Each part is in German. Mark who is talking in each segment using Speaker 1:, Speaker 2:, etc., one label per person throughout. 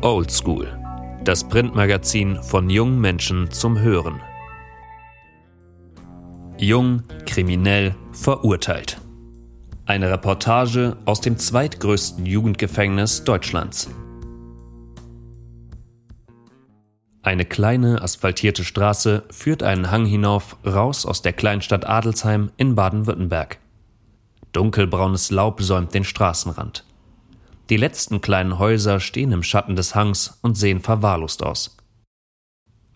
Speaker 1: Old School, das Printmagazin von jungen Menschen zum Hören. Jung, kriminell, verurteilt. Eine Reportage aus dem zweitgrößten Jugendgefängnis Deutschlands. Eine kleine asphaltierte Straße führt einen Hang hinauf raus aus der Kleinstadt Adelsheim in Baden-Württemberg. Dunkelbraunes Laub säumt den Straßenrand. Die letzten kleinen Häuser stehen im Schatten des Hangs und sehen verwahrlost aus.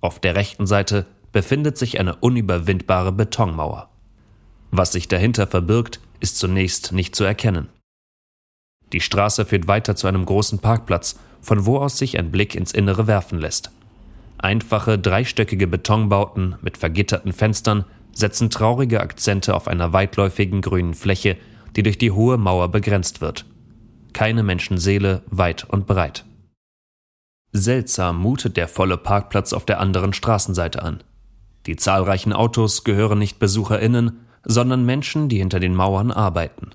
Speaker 1: Auf der rechten Seite befindet sich eine unüberwindbare Betonmauer. Was sich dahinter verbirgt, ist zunächst nicht zu erkennen. Die Straße führt weiter zu einem großen Parkplatz, von wo aus sich ein Blick ins Innere werfen lässt. Einfache dreistöckige Betonbauten mit vergitterten Fenstern setzen traurige Akzente auf einer weitläufigen grünen Fläche, die durch die hohe Mauer begrenzt wird keine Menschenseele weit und breit. Seltsam mutet der volle Parkplatz auf der anderen Straßenseite an. Die zahlreichen Autos gehören nicht Besucherinnen, sondern Menschen, die hinter den Mauern arbeiten.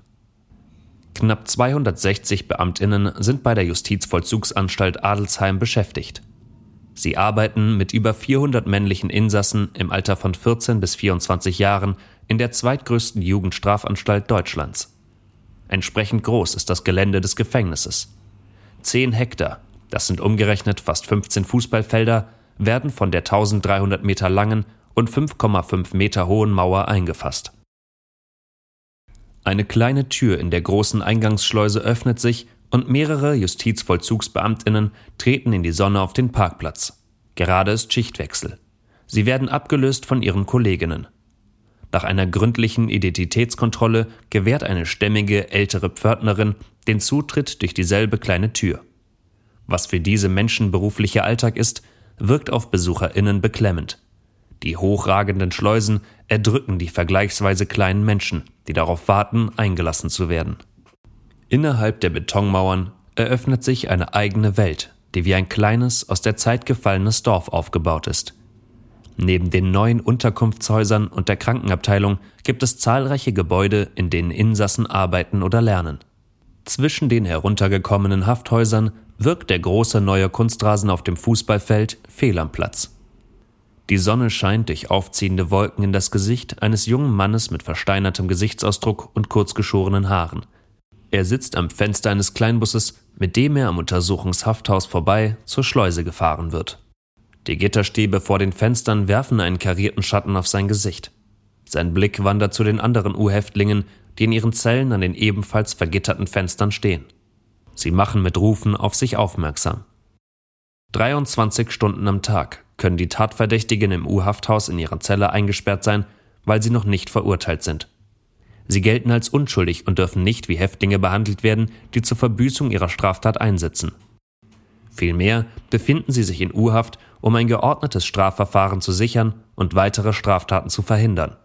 Speaker 1: Knapp 260 Beamtinnen sind bei der Justizvollzugsanstalt Adelsheim beschäftigt. Sie arbeiten mit über 400 männlichen Insassen im Alter von 14 bis 24 Jahren in der zweitgrößten Jugendstrafanstalt Deutschlands. Entsprechend groß ist das Gelände des Gefängnisses. Zehn Hektar, das sind umgerechnet fast 15 Fußballfelder, werden von der 1300 Meter langen und 5,5 Meter hohen Mauer eingefasst. Eine kleine Tür in der großen Eingangsschleuse öffnet sich und mehrere Justizvollzugsbeamtinnen treten in die Sonne auf den Parkplatz. Gerade ist Schichtwechsel. Sie werden abgelöst von ihren Kolleginnen. Nach einer gründlichen Identitätskontrolle gewährt eine stämmige ältere Pförtnerin den Zutritt durch dieselbe kleine Tür. Was für diese Menschen beruflicher Alltag ist, wirkt auf BesucherInnen beklemmend. Die hochragenden Schleusen erdrücken die vergleichsweise kleinen Menschen, die darauf warten, eingelassen zu werden. Innerhalb der Betonmauern eröffnet sich eine eigene Welt, die wie ein kleines, aus der Zeit gefallenes Dorf aufgebaut ist. Neben den neuen Unterkunftshäusern und der Krankenabteilung gibt es zahlreiche Gebäude, in denen Insassen arbeiten oder lernen. Zwischen den heruntergekommenen Hafthäusern wirkt der große neue Kunstrasen auf dem Fußballfeld fehl am Platz. Die Sonne scheint durch aufziehende Wolken in das Gesicht eines jungen Mannes mit versteinertem Gesichtsausdruck und kurzgeschorenen Haaren. Er sitzt am Fenster eines Kleinbusses, mit dem er am Untersuchungshafthaus vorbei zur Schleuse gefahren wird. Die Gitterstäbe vor den Fenstern werfen einen karierten Schatten auf sein Gesicht. Sein Blick wandert zu den anderen U-Häftlingen, die in ihren Zellen an den ebenfalls vergitterten Fenstern stehen. Sie machen mit Rufen auf sich aufmerksam. 23 Stunden am Tag können die Tatverdächtigen im U-Hafthaus in ihrer Zelle eingesperrt sein, weil sie noch nicht verurteilt sind. Sie gelten als unschuldig und dürfen nicht wie Häftlinge behandelt werden, die zur Verbüßung ihrer Straftat einsitzen. Vielmehr befinden sie sich in U-Haft, um ein geordnetes Strafverfahren zu sichern und weitere Straftaten zu verhindern.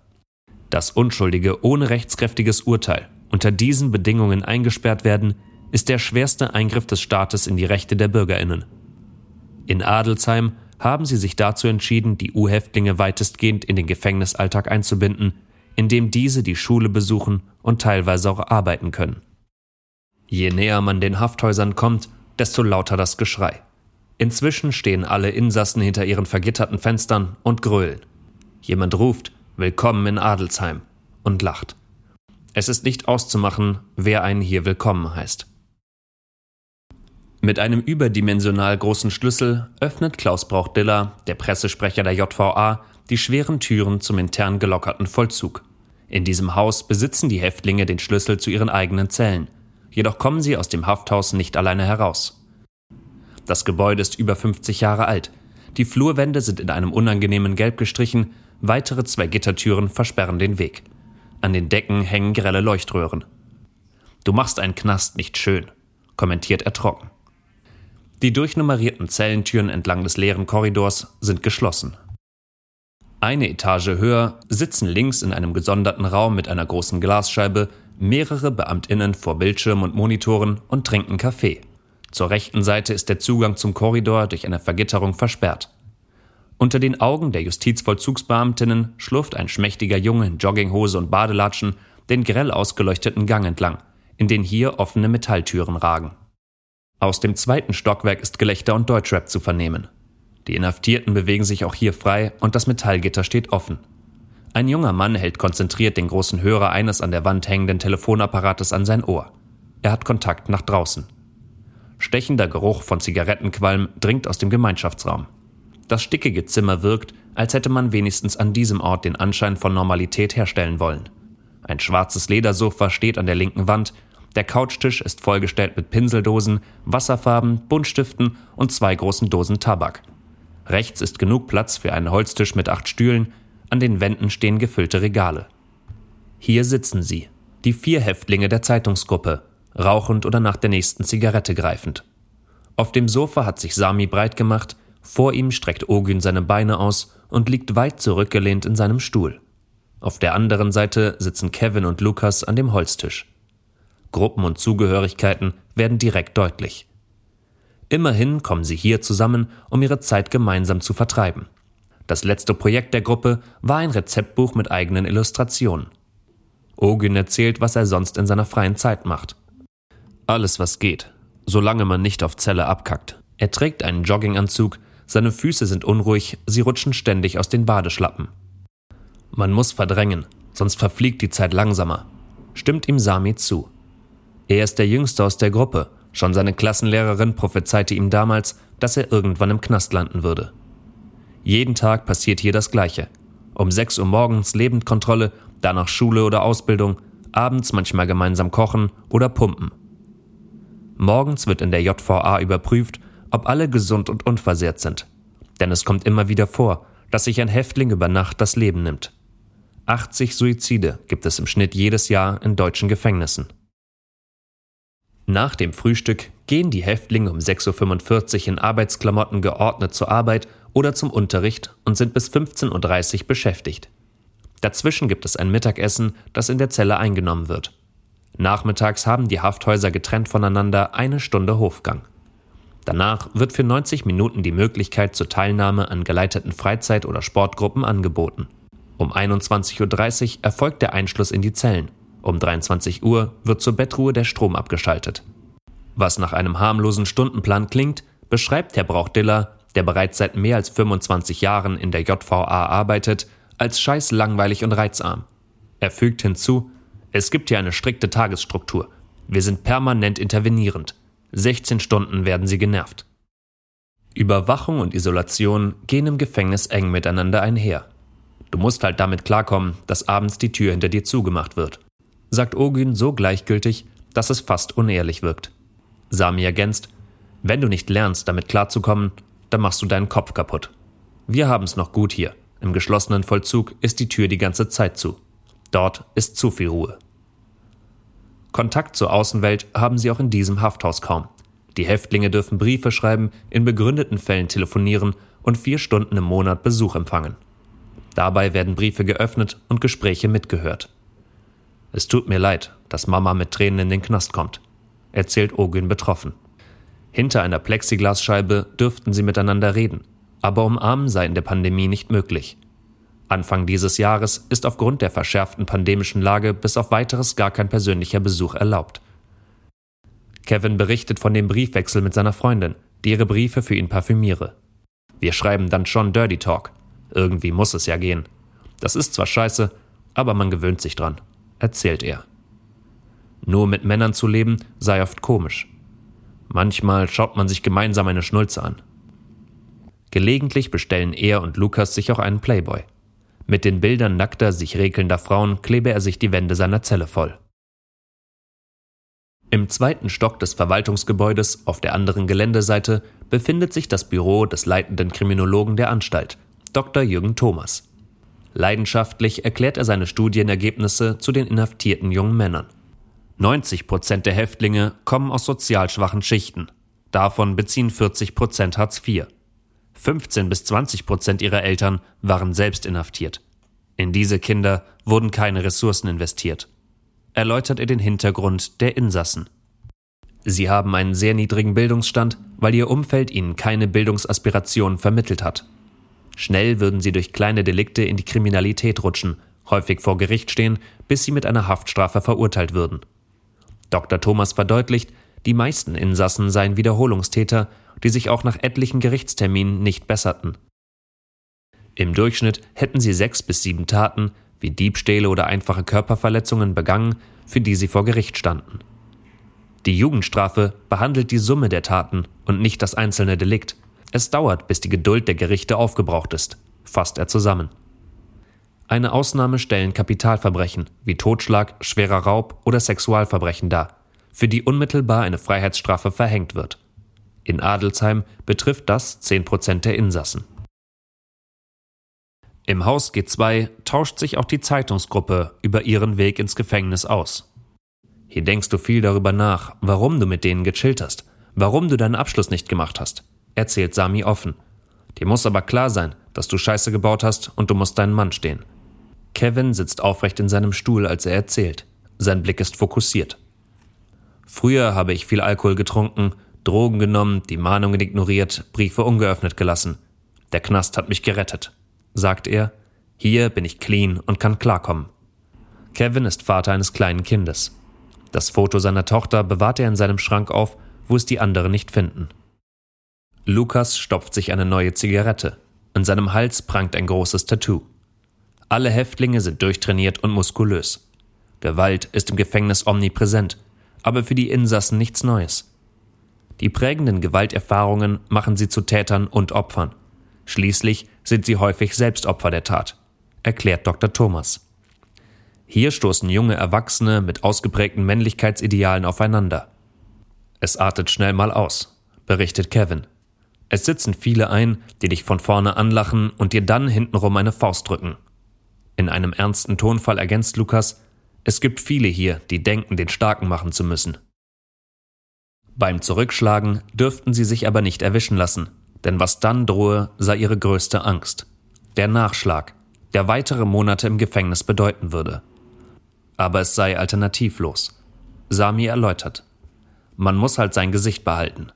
Speaker 1: Dass Unschuldige ohne rechtskräftiges Urteil unter diesen Bedingungen eingesperrt werden, ist der schwerste Eingriff des Staates in die Rechte der Bürgerinnen. In Adelsheim haben sie sich dazu entschieden, die U-Häftlinge weitestgehend in den Gefängnisalltag einzubinden, indem diese die Schule besuchen und teilweise auch arbeiten können. Je näher man den Hafthäusern kommt, desto lauter das Geschrei. Inzwischen stehen alle Insassen hinter ihren vergitterten Fenstern und grölen. Jemand ruft Willkommen in Adelsheim und lacht. Es ist nicht auszumachen, wer einen hier willkommen heißt. Mit einem überdimensional großen Schlüssel öffnet Klaus Brauch-Diller, der Pressesprecher der JVA, die schweren Türen zum intern gelockerten Vollzug. In diesem Haus besitzen die Häftlinge den Schlüssel zu ihren eigenen Zellen jedoch kommen sie aus dem Hafthaus nicht alleine heraus. Das Gebäude ist über 50 Jahre alt. Die Flurwände sind in einem unangenehmen Gelb gestrichen, weitere zwei Gittertüren versperren den Weg. An den Decken hängen grelle Leuchtröhren. Du machst einen Knast nicht schön, kommentiert er trocken. Die durchnummerierten Zellentüren entlang des leeren Korridors sind geschlossen. Eine Etage höher sitzen links in einem gesonderten Raum mit einer großen Glasscheibe mehrere Beamtinnen vor Bildschirm und Monitoren und trinken Kaffee. Zur rechten Seite ist der Zugang zum Korridor durch eine Vergitterung versperrt. Unter den Augen der Justizvollzugsbeamtinnen schlurft ein schmächtiger Junge in Jogginghose und Badelatschen den grell ausgeleuchteten Gang entlang, in den hier offene Metalltüren ragen. Aus dem zweiten Stockwerk ist Gelächter und Deutschrap zu vernehmen. Die Inhaftierten bewegen sich auch hier frei und das Metallgitter steht offen. Ein junger Mann hält konzentriert den großen Hörer eines an der Wand hängenden Telefonapparates an sein Ohr. Er hat Kontakt nach draußen. Stechender Geruch von Zigarettenqualm dringt aus dem Gemeinschaftsraum. Das stickige Zimmer wirkt, als hätte man wenigstens an diesem Ort den Anschein von Normalität herstellen wollen. Ein schwarzes Ledersofa steht an der linken Wand, der Couchtisch ist vollgestellt mit Pinseldosen, Wasserfarben, Buntstiften und zwei großen Dosen Tabak. Rechts ist genug Platz für einen Holztisch mit acht Stühlen, an den Wänden stehen gefüllte Regale. Hier sitzen sie, die vier Häftlinge der Zeitungsgruppe, rauchend oder nach der nächsten Zigarette greifend. Auf dem Sofa hat sich Sami breit gemacht, vor ihm streckt Ogün seine Beine aus und liegt weit zurückgelehnt in seinem Stuhl. Auf der anderen Seite sitzen Kevin und Lukas an dem Holztisch. Gruppen und Zugehörigkeiten werden direkt deutlich. Immerhin kommen sie hier zusammen, um ihre Zeit gemeinsam zu vertreiben. Das letzte Projekt der Gruppe war ein Rezeptbuch mit eigenen Illustrationen. Ogün erzählt, was er sonst in seiner freien Zeit macht. Alles, was geht, solange man nicht auf Zelle abkackt. Er trägt einen Jogginganzug, seine Füße sind unruhig, sie rutschen ständig aus den Badeschlappen. Man muss verdrängen, sonst verfliegt die Zeit langsamer. Stimmt ihm Sami zu. Er ist der Jüngste aus der Gruppe. Schon seine Klassenlehrerin prophezeite ihm damals, dass er irgendwann im Knast landen würde. Jeden Tag passiert hier das Gleiche. Um 6 Uhr morgens Lebendkontrolle, danach Schule oder Ausbildung, abends manchmal gemeinsam kochen oder pumpen. Morgens wird in der JVA überprüft, ob alle gesund und unversehrt sind. Denn es kommt immer wieder vor, dass sich ein Häftling über Nacht das Leben nimmt. 80 Suizide gibt es im Schnitt jedes Jahr in deutschen Gefängnissen. Nach dem Frühstück gehen die Häftlinge um 6.45 Uhr in Arbeitsklamotten geordnet zur Arbeit oder zum Unterricht und sind bis 15.30 Uhr beschäftigt. Dazwischen gibt es ein Mittagessen, das in der Zelle eingenommen wird. Nachmittags haben die Hafthäuser getrennt voneinander eine Stunde Hofgang. Danach wird für 90 Minuten die Möglichkeit zur Teilnahme an geleiteten Freizeit- oder Sportgruppen angeboten. Um 21.30 Uhr erfolgt der Einschluss in die Zellen. Um 23 Uhr wird zur Bettruhe der Strom abgeschaltet. Was nach einem harmlosen Stundenplan klingt, beschreibt Herr Brauchdiller, der bereits seit mehr als 25 Jahren in der JVA arbeitet, als scheiß langweilig und reizarm. Er fügt hinzu, es gibt hier eine strikte Tagesstruktur. Wir sind permanent intervenierend. 16 Stunden werden sie genervt. Überwachung und Isolation gehen im Gefängnis eng miteinander einher. Du musst halt damit klarkommen, dass abends die Tür hinter dir zugemacht wird sagt Ogün so gleichgültig, dass es fast unehrlich wirkt. Sami ergänzt, wenn du nicht lernst, damit klarzukommen, dann machst du deinen Kopf kaputt. Wir haben's noch gut hier. Im geschlossenen Vollzug ist die Tür die ganze Zeit zu. Dort ist zu viel Ruhe. Kontakt zur Außenwelt haben sie auch in diesem Hafthaus kaum. Die Häftlinge dürfen Briefe schreiben, in begründeten Fällen telefonieren und vier Stunden im Monat Besuch empfangen. Dabei werden Briefe geöffnet und Gespräche mitgehört. Es tut mir leid, dass Mama mit Tränen in den Knast kommt, erzählt Ogün betroffen. Hinter einer Plexiglasscheibe dürften sie miteinander reden, aber umarmen sei in der Pandemie nicht möglich. Anfang dieses Jahres ist aufgrund der verschärften pandemischen Lage bis auf weiteres gar kein persönlicher Besuch erlaubt. Kevin berichtet von dem Briefwechsel mit seiner Freundin, die ihre Briefe für ihn parfümiere. Wir schreiben dann schon Dirty Talk. Irgendwie muss es ja gehen. Das ist zwar scheiße, aber man gewöhnt sich dran erzählt er. Nur mit Männern zu leben sei oft komisch. Manchmal schaut man sich gemeinsam eine Schnulze an. Gelegentlich bestellen er und Lukas sich auch einen Playboy. Mit den Bildern nackter, sich rekelnder Frauen klebe er sich die Wände seiner Zelle voll. Im zweiten Stock des Verwaltungsgebäudes auf der anderen Geländeseite befindet sich das Büro des leitenden Kriminologen der Anstalt, Dr. Jürgen Thomas. Leidenschaftlich erklärt er seine Studienergebnisse zu den inhaftierten jungen Männern. 90 Prozent der Häftlinge kommen aus sozial schwachen Schichten. Davon beziehen 40 Prozent Hartz IV. 15 bis 20 Prozent ihrer Eltern waren selbst inhaftiert. In diese Kinder wurden keine Ressourcen investiert. Erläutert er den Hintergrund der Insassen. Sie haben einen sehr niedrigen Bildungsstand, weil ihr Umfeld ihnen keine Bildungsaspirationen vermittelt hat. Schnell würden sie durch kleine Delikte in die Kriminalität rutschen, häufig vor Gericht stehen, bis sie mit einer Haftstrafe verurteilt würden. Dr. Thomas verdeutlicht, Die meisten Insassen seien Wiederholungstäter, die sich auch nach etlichen Gerichtsterminen nicht besserten. Im Durchschnitt hätten sie sechs bis sieben Taten, wie Diebstähle oder einfache Körperverletzungen begangen, für die sie vor Gericht standen. Die Jugendstrafe behandelt die Summe der Taten und nicht das einzelne Delikt. Es dauert, bis die Geduld der Gerichte aufgebraucht ist, fasst er zusammen. Eine Ausnahme stellen Kapitalverbrechen wie Totschlag, schwerer Raub oder Sexualverbrechen dar, für die unmittelbar eine Freiheitsstrafe verhängt wird. In Adelsheim betrifft das 10 Prozent der Insassen. Im Haus G2 tauscht sich auch die Zeitungsgruppe über ihren Weg ins Gefängnis aus. Hier denkst du viel darüber nach, warum du mit denen gechillt hast, warum du deinen Abschluss nicht gemacht hast, erzählt Sami offen. Dir muss aber klar sein, dass du Scheiße gebaut hast und du musst deinen Mann stehen. Kevin sitzt aufrecht in seinem Stuhl, als er erzählt. Sein Blick ist fokussiert. Früher habe ich viel Alkohol getrunken, Drogen genommen, die Mahnungen ignoriert, Briefe ungeöffnet gelassen. Der Knast hat mich gerettet sagt er, hier bin ich clean und kann klarkommen. Kevin ist Vater eines kleinen Kindes. Das Foto seiner Tochter bewahrt er in seinem Schrank auf, wo es die anderen nicht finden. Lukas stopft sich eine neue Zigarette. An seinem Hals prangt ein großes Tattoo. Alle Häftlinge sind durchtrainiert und muskulös. Gewalt ist im Gefängnis omnipräsent, aber für die Insassen nichts Neues. Die prägenden Gewalterfahrungen machen sie zu Tätern und Opfern. Schließlich sind sie häufig selbst Opfer der Tat, erklärt Dr. Thomas. Hier stoßen junge Erwachsene mit ausgeprägten Männlichkeitsidealen aufeinander. Es artet schnell mal aus, berichtet Kevin. Es sitzen viele ein, die dich von vorne anlachen und dir dann hintenrum eine Faust drücken. In einem ernsten Tonfall ergänzt Lukas, es gibt viele hier, die denken, den Starken machen zu müssen. Beim Zurückschlagen dürften sie sich aber nicht erwischen lassen, denn was dann drohe, sei ihre größte Angst. Der Nachschlag, der weitere Monate im Gefängnis bedeuten würde. Aber es sei alternativlos. Sami erläutert. Man muss halt sein Gesicht behalten.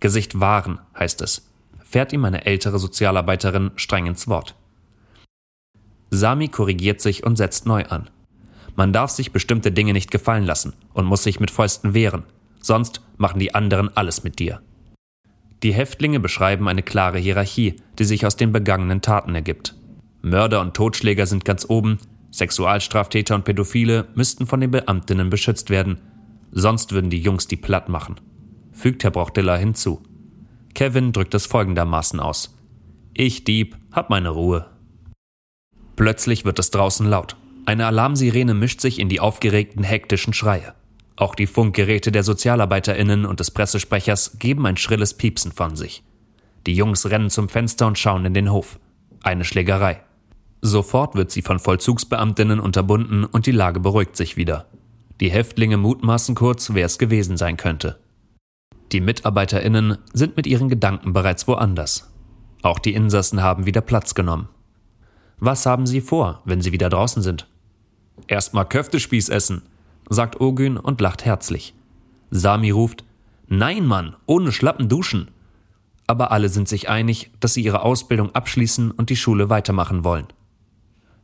Speaker 1: Gesicht wahren, heißt es, fährt ihm eine ältere Sozialarbeiterin streng ins Wort. Sami korrigiert sich und setzt neu an. Man darf sich bestimmte Dinge nicht gefallen lassen und muss sich mit Fäusten wehren, sonst machen die anderen alles mit dir. Die Häftlinge beschreiben eine klare Hierarchie, die sich aus den begangenen Taten ergibt. Mörder und Totschläger sind ganz oben, Sexualstraftäter und Pädophile müssten von den Beamtinnen beschützt werden, sonst würden die Jungs die platt machen, fügt Herr Brauchdiller hinzu. Kevin drückt es folgendermaßen aus. Ich, Dieb, hab meine Ruhe. Plötzlich wird es draußen laut. Eine Alarmsirene mischt sich in die aufgeregten, hektischen Schreie. Auch die Funkgeräte der SozialarbeiterInnen und des Pressesprechers geben ein schrilles Piepsen von sich. Die Jungs rennen zum Fenster und schauen in den Hof. Eine Schlägerei. Sofort wird sie von Vollzugsbeamtinnen unterbunden und die Lage beruhigt sich wieder. Die Häftlinge mutmaßen kurz, wer es gewesen sein könnte. Die MitarbeiterInnen sind mit ihren Gedanken bereits woanders. Auch die Insassen haben wieder Platz genommen. Was haben sie vor, wenn sie wieder draußen sind? Erstmal Köftespieß essen, sagt Ogün und lacht herzlich. Sami ruft, Nein, Mann, ohne Schlappen duschen. Aber alle sind sich einig, dass sie ihre Ausbildung abschließen und die Schule weitermachen wollen.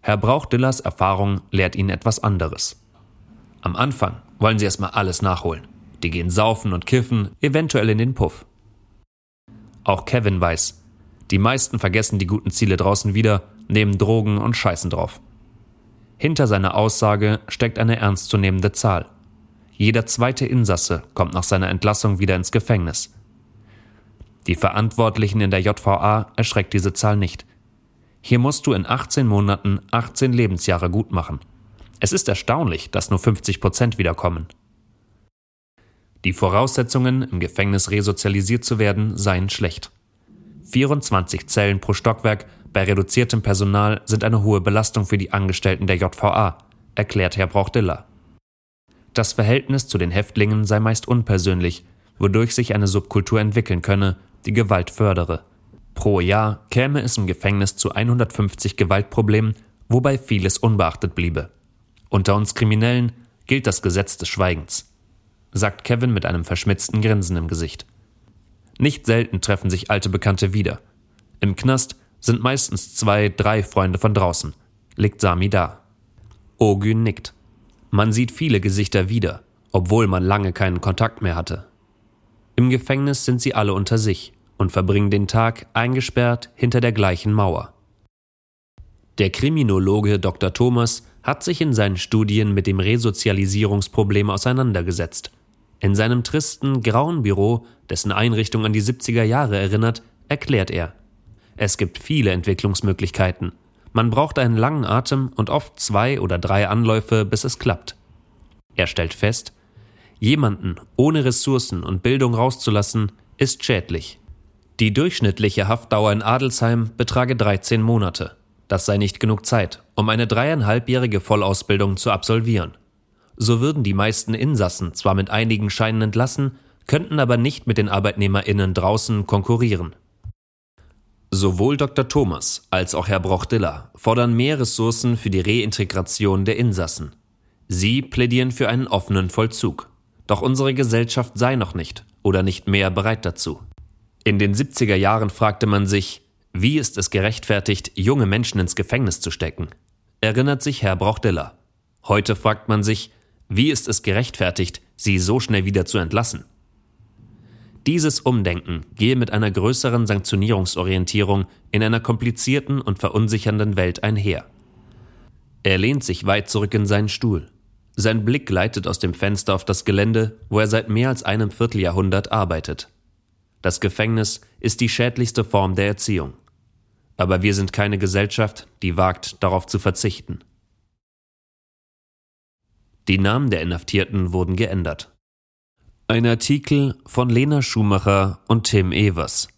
Speaker 1: Herr Brauchdillers Erfahrung lehrt ihnen etwas anderes. Am Anfang wollen sie erstmal alles nachholen. Die gehen saufen und kiffen, eventuell in den Puff. Auch Kevin weiß, die meisten vergessen die guten Ziele draußen wieder, nehmen Drogen und scheißen drauf. Hinter seiner Aussage steckt eine ernstzunehmende Zahl. Jeder zweite Insasse kommt nach seiner Entlassung wieder ins Gefängnis. Die Verantwortlichen in der JVA erschreckt diese Zahl nicht. Hier musst du in 18 Monaten 18 Lebensjahre gut machen. Es ist erstaunlich, dass nur 50 Prozent wiederkommen. Die Voraussetzungen, im Gefängnis resozialisiert zu werden, seien schlecht. 24 Zellen pro Stockwerk bei reduziertem Personal sind eine hohe Belastung für die Angestellten der JVA, erklärt Herr Brauchdiller. Das Verhältnis zu den Häftlingen sei meist unpersönlich, wodurch sich eine Subkultur entwickeln könne, die Gewalt fördere. Pro Jahr käme es im Gefängnis zu 150 Gewaltproblemen, wobei vieles unbeachtet bliebe. Unter uns Kriminellen gilt das Gesetz des Schweigens, sagt Kevin mit einem verschmitzten Grinsen im Gesicht. Nicht selten treffen sich alte Bekannte wieder. Im Knast sind meistens zwei, drei Freunde von draußen, legt Sami da. Ogün nickt. Man sieht viele Gesichter wieder, obwohl man lange keinen Kontakt mehr hatte. Im Gefängnis sind sie alle unter sich und verbringen den Tag eingesperrt hinter der gleichen Mauer. Der Kriminologe Dr. Thomas hat sich in seinen Studien mit dem Resozialisierungsproblem auseinandergesetzt. In seinem tristen, grauen Büro, dessen Einrichtung an die 70er Jahre erinnert, erklärt er. Es gibt viele Entwicklungsmöglichkeiten. Man braucht einen langen Atem und oft zwei oder drei Anläufe, bis es klappt. Er stellt fest, jemanden ohne Ressourcen und Bildung rauszulassen, ist schädlich. Die durchschnittliche Haftdauer in Adelsheim betrage 13 Monate. Das sei nicht genug Zeit, um eine dreieinhalbjährige Vollausbildung zu absolvieren. So würden die meisten Insassen zwar mit einigen Scheinen entlassen, könnten aber nicht mit den ArbeitnehmerInnen draußen konkurrieren. Sowohl Dr. Thomas als auch Herr Brochdiller fordern mehr Ressourcen für die Reintegration der Insassen. Sie plädieren für einen offenen Vollzug. Doch unsere Gesellschaft sei noch nicht oder nicht mehr bereit dazu. In den 70er Jahren fragte man sich, wie ist es gerechtfertigt, junge Menschen ins Gefängnis zu stecken? Erinnert sich Herr Brauchdiller. Heute fragt man sich, wie ist es gerechtfertigt, sie so schnell wieder zu entlassen? Dieses Umdenken gehe mit einer größeren Sanktionierungsorientierung in einer komplizierten und verunsichernden Welt einher. Er lehnt sich weit zurück in seinen Stuhl. Sein Blick gleitet aus dem Fenster auf das Gelände, wo er seit mehr als einem Vierteljahrhundert arbeitet. Das Gefängnis ist die schädlichste Form der Erziehung. Aber wir sind keine Gesellschaft, die wagt, darauf zu verzichten. Die Namen der Inhaftierten wurden geändert. Ein Artikel von Lena Schumacher und Tim Evers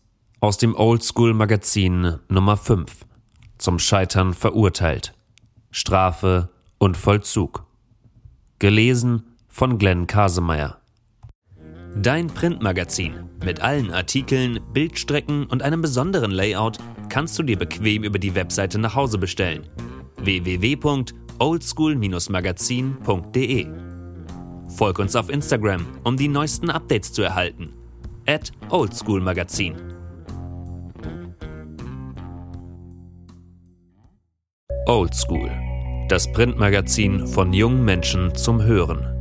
Speaker 1: aus dem Oldschool Magazin Nummer 5 zum Scheitern verurteilt. Strafe und Vollzug. Gelesen von Glenn Kasemeyer. Dein Printmagazin mit allen Artikeln, Bildstrecken und einem besonderen Layout kannst du dir bequem über die Webseite nach Hause bestellen. www.oldschool-magazin.de Folg uns auf Instagram, um die neuesten Updates zu erhalten. At oldschoolmagazin. Oldschool. Das Printmagazin von jungen Menschen zum Hören.